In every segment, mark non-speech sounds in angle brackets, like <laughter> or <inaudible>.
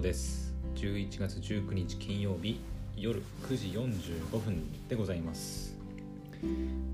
です。11月19日金曜日夜9時45分でございます。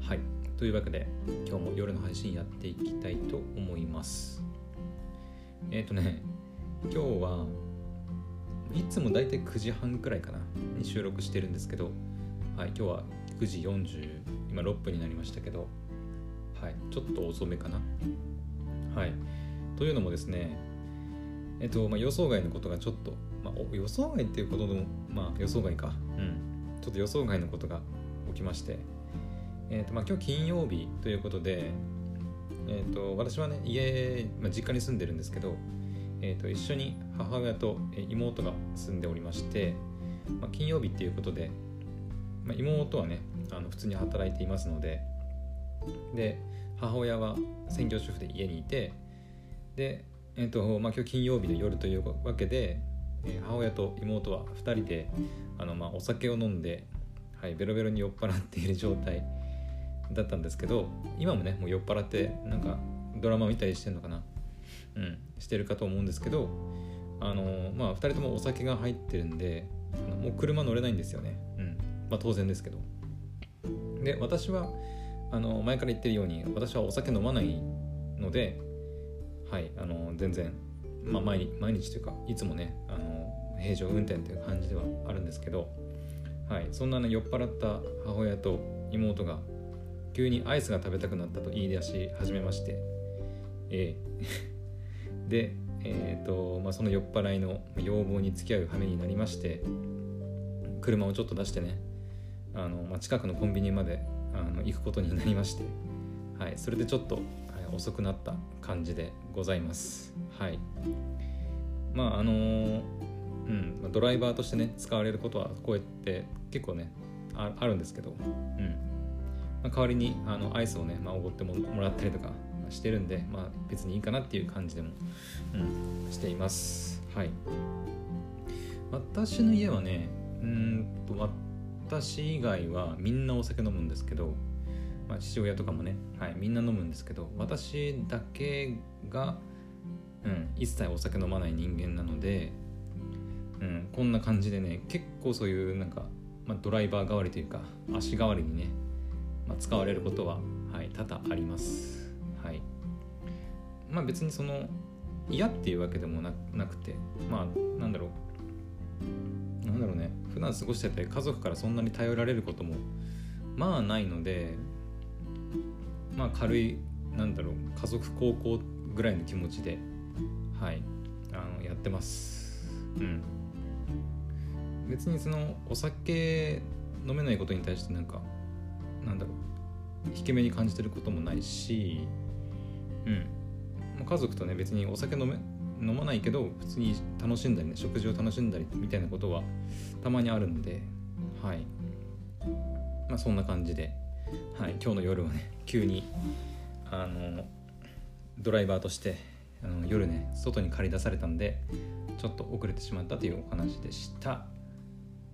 はい。というわけで今日も夜の配信やっていきたいと思います。えっ、ー、とね今日はいつもだいたい9時半くらいかなに収録してるんですけどはい今日は9時40今6分になりましたけどはいちょっと遅めかな。はい。というのもですねえっと、まあ、予想外のことがちょっと、まあ、予想外っていうことでも、まあ、予想外か。うん。ちょっと予想外のことが起きまして、えっと、まあ、今日金曜日ということで、えっと、私はね、家、まあ、実家に住んでるんですけど、えっと、一緒に母親と妹が住んでおりまして、まあ、金曜日っていうことで、まあ、妹はね、あの普通に働いていますので、で、母親は専業主婦で家にいて、で、えーとまあ、今日金曜日の夜というわけで、えー、母親と妹は2人であの、まあ、お酒を飲んで、はい、ベロベロに酔っ払っている状態だったんですけど今もねもう酔っ払ってなんかドラマ見たりしてんのかな。うんしてるかと思うんですけどあのまあ2人ともお酒が入ってるんでもう車乗れないんですよね。うんまあ当然ですけど。で私はあの前から言ってるように私はお酒飲まないのではいあの全然、まあ、毎日毎日というかいつもねあの平常運転という感じではあるんですけど、はい、そんなね酔っ払った母親と妹が急にアイスが食べたくなったと言い出し始めましてええ。<laughs> でえーとまあ、その酔っ払いの要望に付き合う羽目になりまして車をちょっと出してねあの、まあ、近くのコンビニまであの行くことになりまして、はい、それでちょっと遅くなった感じでございます。はい。まああのうん。ドライバーとしてね使われることはこうやって結構ねあるんですけど。うん。まあ、代わりにあのアイスをね、まあ、おごってもらったりとかしてるんで、まあ、別にいいかなっていう感じでも、うん、しています。はい。私の家はねうんと私以外はみんなお酒飲むんですけどまあ、父親とかもね、はい、みんな飲むんですけど私だけが、うん、一切お酒飲まない人間なので、うん、こんな感じでね結構そういうなんか、まあ、ドライバー代わりというか足代わりにね、まあ、使われることは、はい、多々あります。はい、まあ別にその嫌っていうわけでもなくてまあなんだろう。なんだろうね。普段過ごしてて家族からそんなに頼られることもまあないのでまあ軽いなんだろう家族高校ぐらいの気持ちではいあのやってます。うん。別にそのお酒飲めないことに対してなんかなんだろう引け目に感じてることもないしうん。家族とね別にお酒飲め飲まないけど普通に楽しんだりね食事を楽しんだりみたいなことはたまにあるんではい。まあそんな感じではい、今日の夜はね急にあのドライバーとしてあの夜ね外に借り出されたんでちょっと遅れてしまったというお話でした。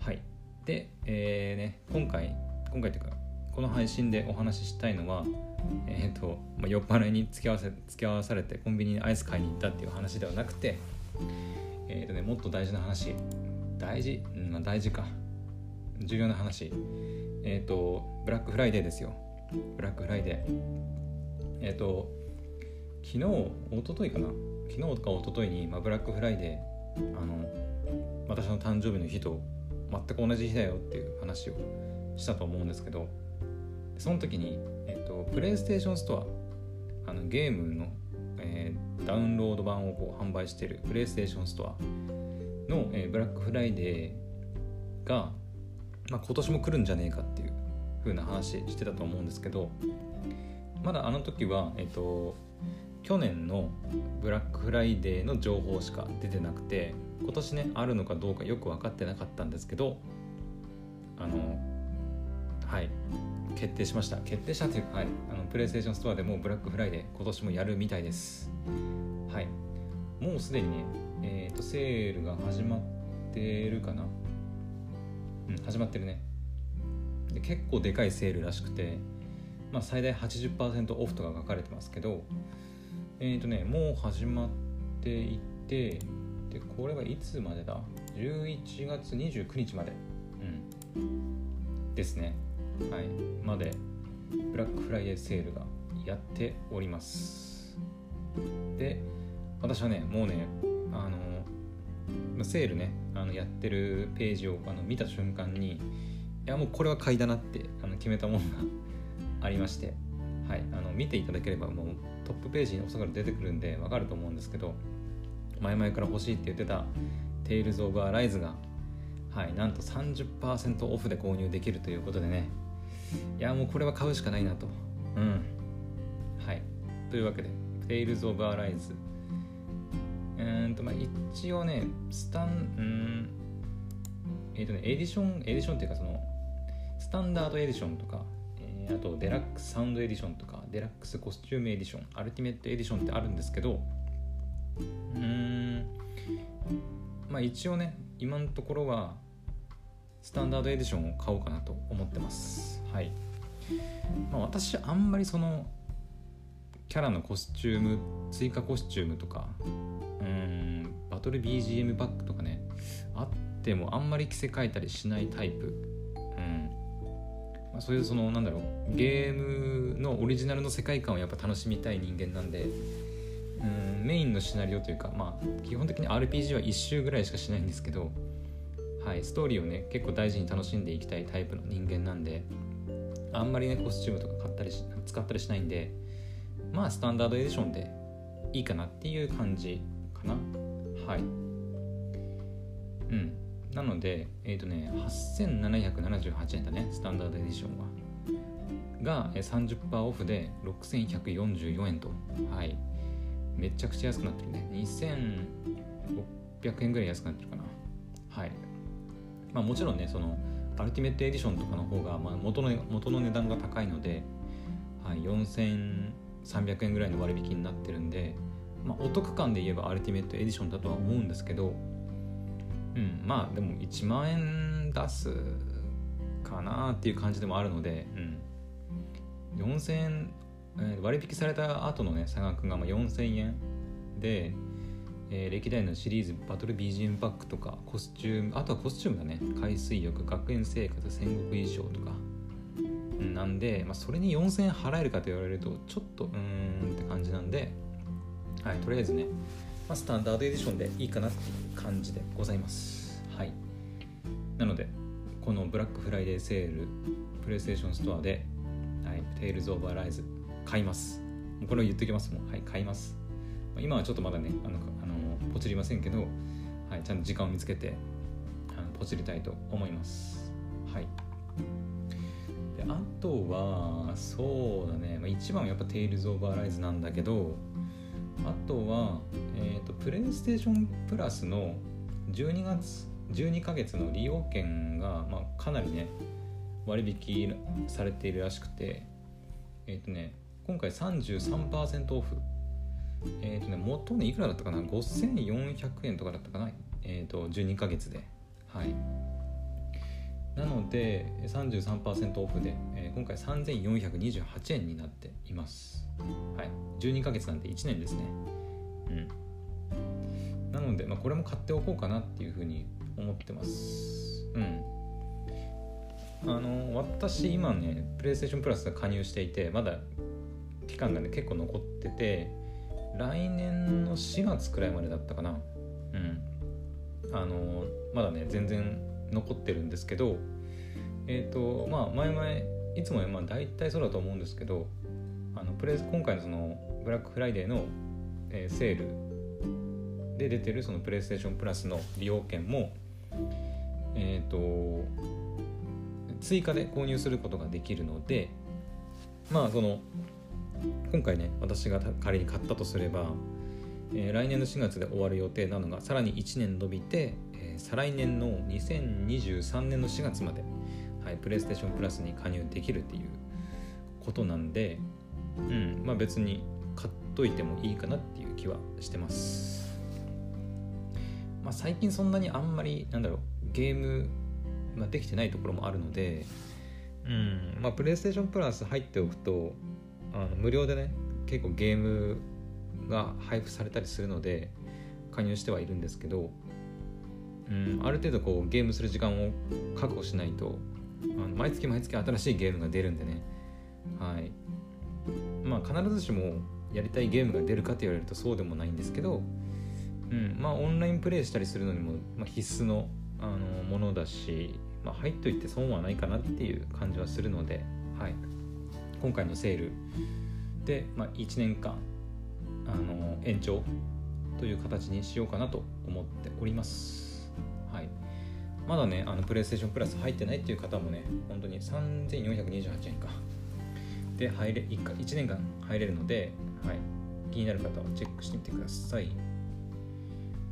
はい。で、えーね、今回今回というかこの配信でお話ししたいのはえっ、ー、と、まあ、酔っ払いに付き合わせ付き合わされてコンビニにアイス買いに行ったっていう話ではなくてえっ、とねもっと大事な話大事、うんまあ、大事か。重要な話。えっ、ー、とブラックフライデーですよ。ブラックフライデーえっ、ー、と昨日一昨日かな？昨日とか一昨日に、まあ、ブラックフライデーあの私の誕生日の日と全く同じ日だよっていう話をしたと思うんですけどその時に、えっ、ー、とプレイステーションストアあのゲームの、えー、ダウンロード版をこう販売しているプレイステーションストアの、えー、ブラックフライデーがまあ、今年も来るんじゃねえかっていう風な話してたと思うんですけどまだあの時は、えっと、去年のブラックフライデーの情報しか出てなくて今年ねあるのかどうかよく分かってなかったんですけどあのはい決定しました。決定したというか、はい、あのプレイステーションストアでもブラックフライデー今年もやるみたいです。はい。もうすでにねえっ、ー、とセールが始まってるかなうん、始まってるね。で結構でかいセールらしくて、まあ、最大80%オフとか書かれてますけどえっ、ー、とねもう始まっていてでこれはいつまでだ ?11 月29日まで、うん、ですね。はい。までブラックフライデーセールがやっております。で私はねもうねあのまセールねあのやってるページをあの見た瞬間にいやもうこれは買いだなってあの決めたものがありましてはいあの見ていただければもうトップページにおそらく出てくるんでわかると思うんですけど前々から欲しいって言ってた「テイルズ・オブ・アライズが」はい、なんと30%オフで購入できるということでねいやもうこれは買うしかないなと。うん。はい。というわけで「テイルズ・オブ・アライズ」うんとまあ一応ねスタンうんえっ、ー、とねエディションエディションっていうかそのスタンダードエディションとか、えー、あとデラックスサウンドエディションとかデラックスコスチュームエディションアルティメットエディションってあるんですけどうんまあ一応ね今のところはスタンダードエディションを買おうかなと思ってます。はい。まあ私あんまりそのキャラのコスチューム追加コスチュームとかトル BGM バッグとかねあってもあんまり着せ替えたりしないタイプ。うん。まあ、そういうそのなんだろうゲームのオリジナルの世界観をやっぱ楽しみたい人間なんでうんメインのシナリオというかまあ基本的に RPG は1周ぐらいしかしないんですけどはいストーリーをね結構大事に楽しんでいきたいタイプの人間なんであんまりねコスチュームとか買ったりし使ったりしないんでまあスタンダードエディションでいいかなっていう感じかな。はい。うん。なのでえっ、ー、とね8778円だね。スタンダードエディションは。が30%オフで6144円と。はい。めちゃくちゃ安くなってるね。2600円ぐらい安くなってるかな。はい。まあもちろんねそのアルティメットエディションとかの方が、まあ、元の元の値段が高いので、はい、4300円ぐらいの割引になってるんで、まあ、お得感で言えばアルティメットエディションだとは思うんですけどうんまあでも1万円出すかなっていう感じでもあるので、うん、4000円割引された後のね差額がま4000円で、えー、歴代のシリーズバトル BGM バックとかコスチュームあとはコスチュームだね。海水浴学園生活戦国衣装とか。なんで、まあ、それに4000円払えるかと言われるとちょっとうーんって感じなんではいとりあえずね、まあ、スタンダードエディションでいいかなっていう感じでございます。はい。なのでこのブラックフライデーセールプレイステーションストアで、はい、テイルズ・オブ・アライズ買います。これを言っておきますもん。はい買います。今はちょっとまだねあのあのポチりませんけど、はい、ちゃんと時間を見つけてあのポチりたいと思います。はい。であとはそうだね、まあ、一番はやっぱ「テイルズ・オブ・アライズ」なんだけどあとは、えーと、プレイステーションプラスの12月12ヶ月の利用券が、まあ、かなりね割引されているらしくてえっ、ー、とね今回33%オフ。えっ、ー、とね、元ね、いくらだったかな ?5400 円とかだったかな？えっ、ー、と、12ヶ月で。はい。なので、33%オフで、えー、今回3428円になっています。はい。12ヶ月なんで1年ですね。うん。なので、まあ、これも買っておこうかなっていうふうに思ってます。うん。あの私今ねプレイステーションプラスが加入していてまだ期間がね結構残ってて来年の4月くらいまでだったかなうんあのまだね全然残ってるんですけどえっ、ー、とまあ前々いつもまあ大体そうだと思うんですけどあのプレ今回のそのブラックフライデーの、えー、セールで出てるそのプレイステーションプラスの利用券もえっ、ー、と追加で購入することができるのでまあその今回ね私が仮に買ったとすれば、えー、来年の4月で終わる予定なのがさらに1年延びて、再来年の2023年の4月まで、はい、プレイステーションプラスに加入できるっていうことなんで、うんまあ、別に買っといてもいいかなっていう気はしてます、まあ、最近そんなにあんまりなんだろうゲーム、まあ、できてないところもあるのでうんまあ、プレイステーションプラス入っておくとあの無料でね結構ゲームが配布されたりするので、加入してはいるんですけど、うん、ある程度こうゲームする時間を確保しないとあの毎月毎月新しいゲームが出るんでね。はい。まあ必ずしもやりたいゲームが出るかと言われるとそうでもないんですけど、うん、まあオンラインプレイしたりするのにも、まあ、必須のあのものだし、まあ、入っといて損はないかなっていう感じはするので、はい、今回のセールで、まあ、1年間あの延長という形にしようかなと思っております。はい、まだね、あのプレイステーションプラス入ってないっていう方もね、本当に3428円か。で入れ 1, 1年間入れるので、はい、気になる方はチェックしてみてください。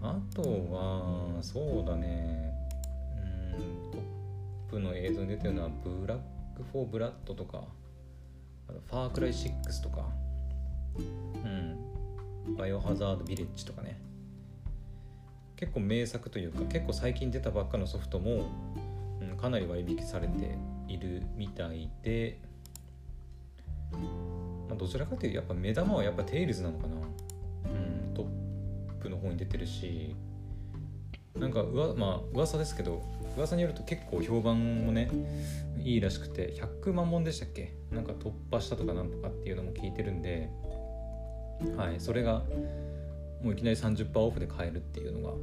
あとは、そうだね、うんトップの映像に出てるのは、ブラック・フォー・ブラッドとか、あとファークライ6とか、うん、バイオハザード・ビレッジとかね、結構名作というか、結構最近出たばっかのソフトも、うん、かなり割引されているみたいで、まあ、どちらかというとやっぱ目玉はやっぱテイルズなのかな。うんトップの方に出てるしなんかうわまあ噂ですけど噂によると結構評判もねいいらしくて100万本でしたっけ？なんか突破したとかなんとかっていうのも聞いてるんではいそれがもういきなり30%オフで買えるっていうのが、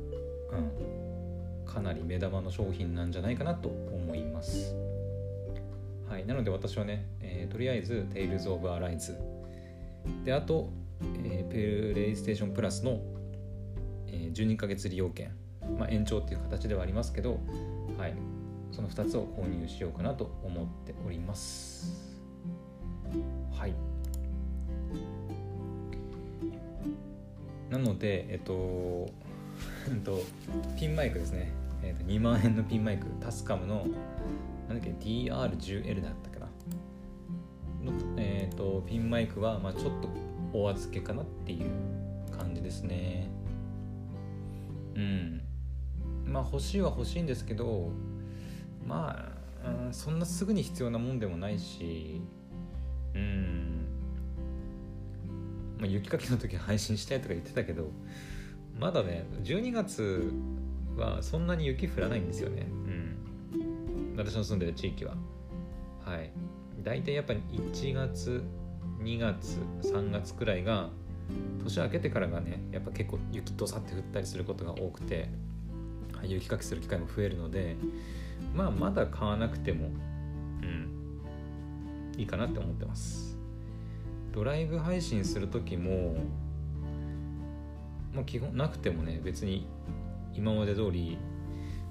うん、かなり目玉の商品なんじゃないかなと思います。はい、なので私はね、えー、とりあえず Tales of Arise であと、えー、プレイステーションプラスの、えー、12ヶ月利用券、まあ、延長っていう形ではありますけど、はい、その2つを購入しようかなと思っております。はいなのでえっと <laughs> ピンマイクですね、えっと、2万円のピンマイク。タスカムのなんだっけ DR10L だったかな。の、えーと、ピンマイクは、まあ、ちょっとお預けかなっていう感じですね。うん。まあ欲しいは欲しいんですけどまあ、うん、そんなすぐに必要なもんでもないしうん。まあ、雪かきの時配信したいとか言ってたけどまだね12月はそんなに雪降らないんですよね。うん。私の住んでる地域は。はい。大体やっぱり1月2月3月くらいが年明けてからがねやっぱ結構雪とさって降ったりすることが多くて、雪かきする機会も増えるのでまあまだ買わなくてもうん。いいかなって思ってます。ドライブ配信する時もまあ基本なくてもね別に今まで通り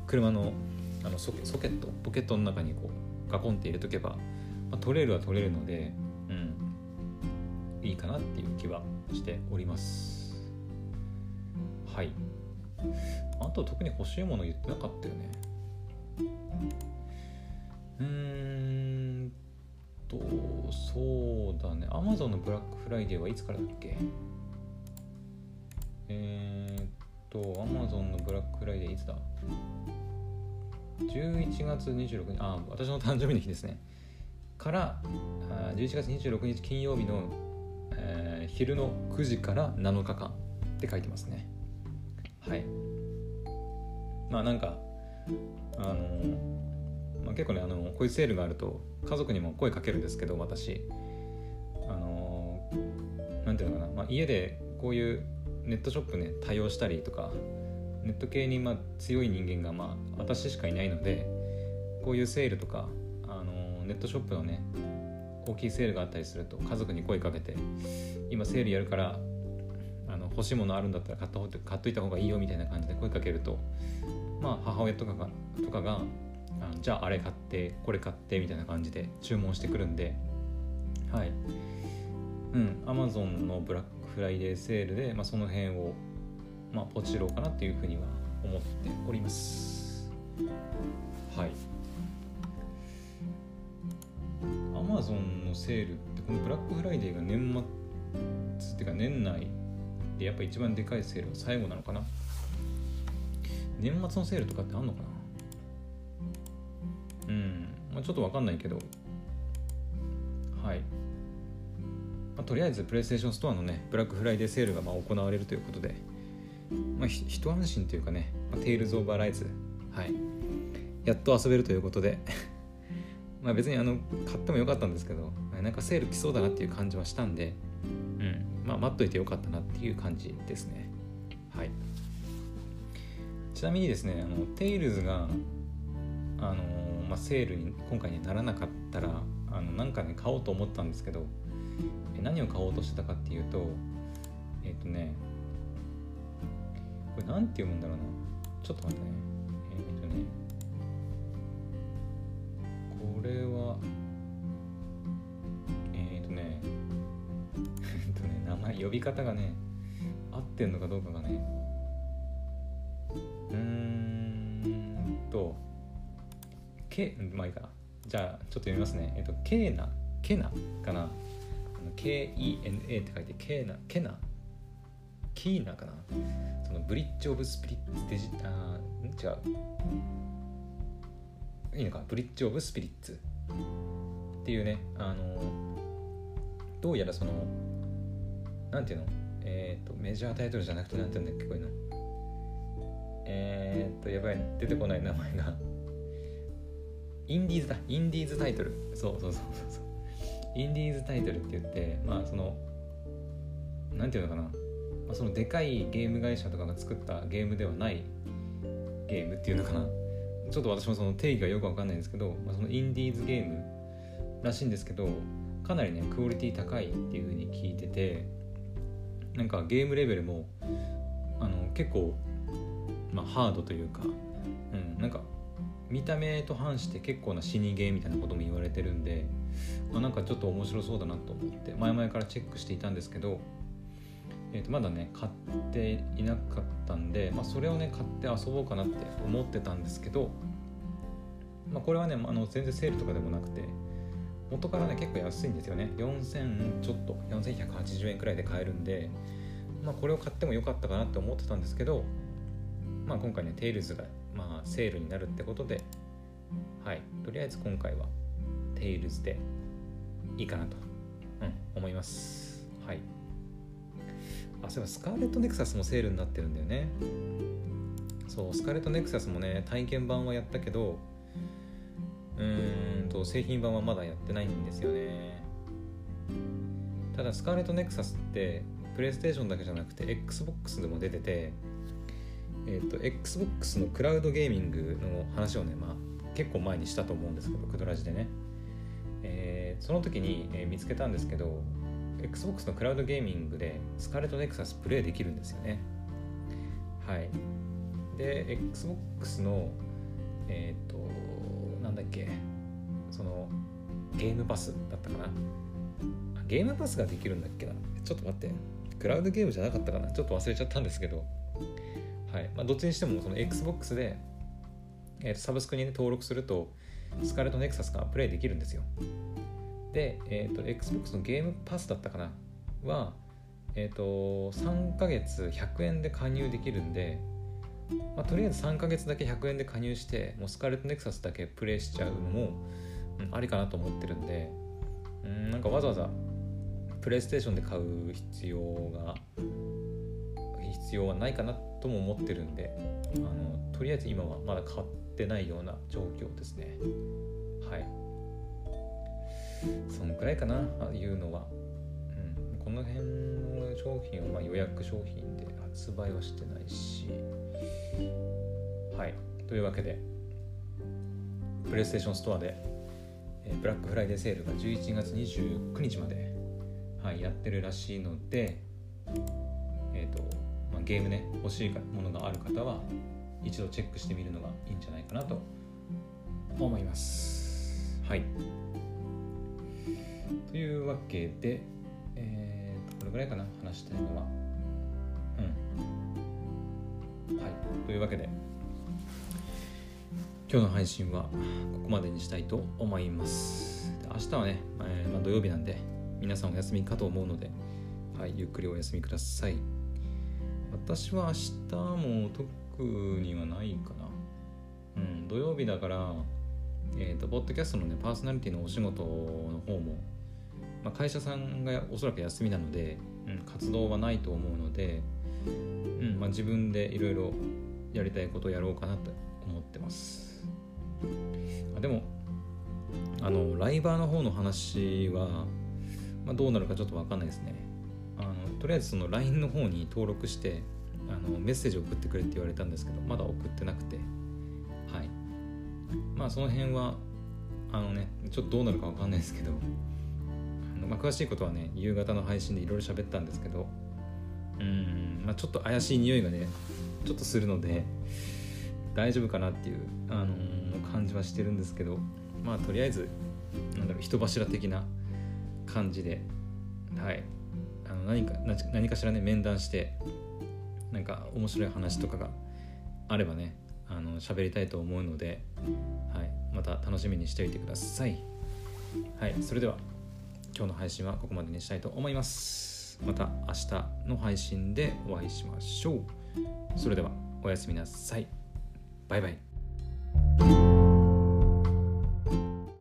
車のあのソケソケットポケットの中にこうガコンって入れとけば、まあ、取れるは取れるので、うん、いいかなっていう気はしております。はい。あと特に欲しいもの言ってなかったよね。うーん。とそうだね。Amazon のブラックフライデーはいつからだっけ？えー、っと Amazon のブラックフライデーいつだ？11月26日。あ私の誕生日の日ですね。からあ11月26日金曜日の、えー、昼の9時から7日間って書いてますね。はい。まあなんかあの、結構ねあのこういうセールがあると家族にも声かけるんですけど私。あのー、なんていうのかな、まあ、家でこういうネットショップね対応したりとかネット系にま強い人間がまあ私しかいないのでこういうセールとか、あのネットショップのね大きいセールがあったりすると家族に声かけて今セールやるからあの欲しいものあるんだったら買った方買っといた方がいいよみたいな感じで声かけるとまあ母親とかがとかがあじゃああれ買ってこれ買ってみたいな感じで注文してくるんではい。うん Amazon のブラックフライデーセールで、まあ、その辺をまあ、ポチろうかなっていうふうには思っております。はい。Amazon のセールってこのブラックフライデーが年末っていうか年内でやっぱ一番でかいセールが最後なのかな？年末のセールとかってあんのかな？うん、まあ、ちょっとわかんないけど。はい、まあ、とりあえずプレイステーションストアのねブラックフライデーセールがまあ行われるということで。まあ、一安心というかね、まあ、テイルズ・オブ・アライズ、はい、やっと遊べるということで。<laughs> まあ別にあの買ってもよかったんですけど。なんかセール来そうだなっていう感じはしたんで、うん。まあ、待っといてよかったなっていう感じですね。はい。ちなみにですねあのテイルズがあの、まあ、セールに今回にならなかったらあのなんかね買おうと思ったんですけど何を買おうとしてたかっていうとえっ、ー、とねこれなんて読むんだろうな。ちょっと待ってね。えっ、ー、とねこれはえっ、ー、とねえっとね <laughs> 名前呼び方がね合ってんのかどうかがねけまあいいかな。じゃあちょっと読みますね。えっ、とケーナ。ケナかな。KENA って書いてケーナ。ケナ。キーナかな。そのブリッジ・オブ・スピリッツデジあ違う。いいのか。ブリッジ・オブ・スピリッツ。っていうね。あのどうやらそのなんていうの？えっ、ー、とメジャータイトルじゃなくてなんていうんだっけ？こういうの。えっ、ー、とやばい。出てこない名前が。インディーズだインディーズタイトル。そうそうそうそうインディーズタイトルって言ってまあそのなんていうのかな、まあ、そのでかいゲーム会社とかが作ったゲームではないゲームっていうのかな。ちょっと私もその定義がよくわかんないんですけど、まあ、そのインディーズゲームらしいんですけどかなりねクオリティ高いっていう風に聞いててなんかゲームレベルもあの結構、まあ、ハードというか、うん、なんか見た目と反して結構な死にゲーみたいなことも言われてるんで、まあ、なんかちょっと面白そうだなと思って前々からチェックしていたんですけど、えー、とまだね買っていなかったんで、まあ、それをね買って遊ぼうかなって思ってたんですけど、まあ、これはねあの全然セールとかでもなくて元からね結構安いんですよね。4000ちょっと4180円くらいで買えるんで、まあ、これを買ってもよかったかなって思ってたんですけど、まあ、今回ねテイルズが、まあ、セールになるってことではいとりあえず今回はテイルズでいいかなと、うん、思います。はい。あそういえばスカーレットネクサスもセールになってるんだよね。そうスカーレットネクサスもね体験版はやったけどうーんと製品版はまだやってないんですよね。ただスカーレットネクサスってプレイステーションだけじゃなくて XBOX でも出ててえっ、ー、と XBOX のクラウドゲーミングの話をねまあ結構前にしたと思うんですけどクドラジでね、えー、その時に、えー、見つけたんですけど XBOX のクラウドゲーミングでスカーレットネクサスプレイできるんですよね。はい。で XBOX のえっ、ー、となんだっけそのゲームパスだったかな。ゲームパスができるんだっけな。ちょっと待って。クラウドゲームじゃなかったかな。ちょっと忘れちゃったんですけど。はい。まあ、どっちにしてもその XBOX で、えー、とサブスクに、ね、登録するとスカーレットネクサスがプレイできるんですよ。で、えーと、XBOX のゲームパスだったかな？は、えーと、3ヶ月100円で加入できるんで、まあ、とりあえず3ヶ月だけ100円で加入してもうスカーレットネクサスだけプレイしちゃうのも、うん、ありかなと思ってるんでうんなんかわざわざプレイステーションで買う必要が必要はないかなとも思ってるんであのとりあえず今はまだ買ってないような状況ですね。はい。そのくらいかなあいうのは、うん、この辺の商品はま予約商品で発売はしてないし。はい。というわけでプレイステーションストアでブラックフライデーセールが11月29日まで、はい、やってるらしいのでえっ、ー、と、ゲームね欲しいものがある方は一度チェックしてみるのがいいんじゃないかなと。思います。はい。というわけでえー、とこれぐらいかな話したいのは。うん。はい。というわけで今日の配信はここまでにしたいと思います。明日はね、えー、まあ、土曜日なんで皆さんお休みかと思うので、はい、ゆっくりお休みください私は明日も特にはないかな。うん、土曜日だから、えっ、ー、と、ポッドキャストのね、パーソナリティのお仕事の方も、まあ、会社さんがおそらく休みなので、うん、活動はないと思うので、うんまあ、自分でいろいろやりたいことをやろうかなと思ってますあでもあのライバーの方の話は、まあ、どうなるかちょっと分かんないですねとりあえずその LINE の方に登録してあのメッセージ送ってくれって言われたんですけどまだ送ってなくて。はい。まあその辺はあのねちょっとどうなるか分かんないですけどあの、まあ、詳しいことはね夕方の配信でいろいろ喋ったんですけどうんまあちょっと怪しい匂いがねちょっとするので大丈夫かなっていう、あのー、感じはしてるんですけどまあとりあえずなんだろう人柱的な感じではい。何か何かしらね面談してなんか面白い話とかがあればねあの喋りたいと思うので、はい、また楽しみにしておいてください。はい、それでは今日の配信はここまでにしたいと思います。また明日の配信でお会いしましょう。それではおやすみなさい。バイバイ。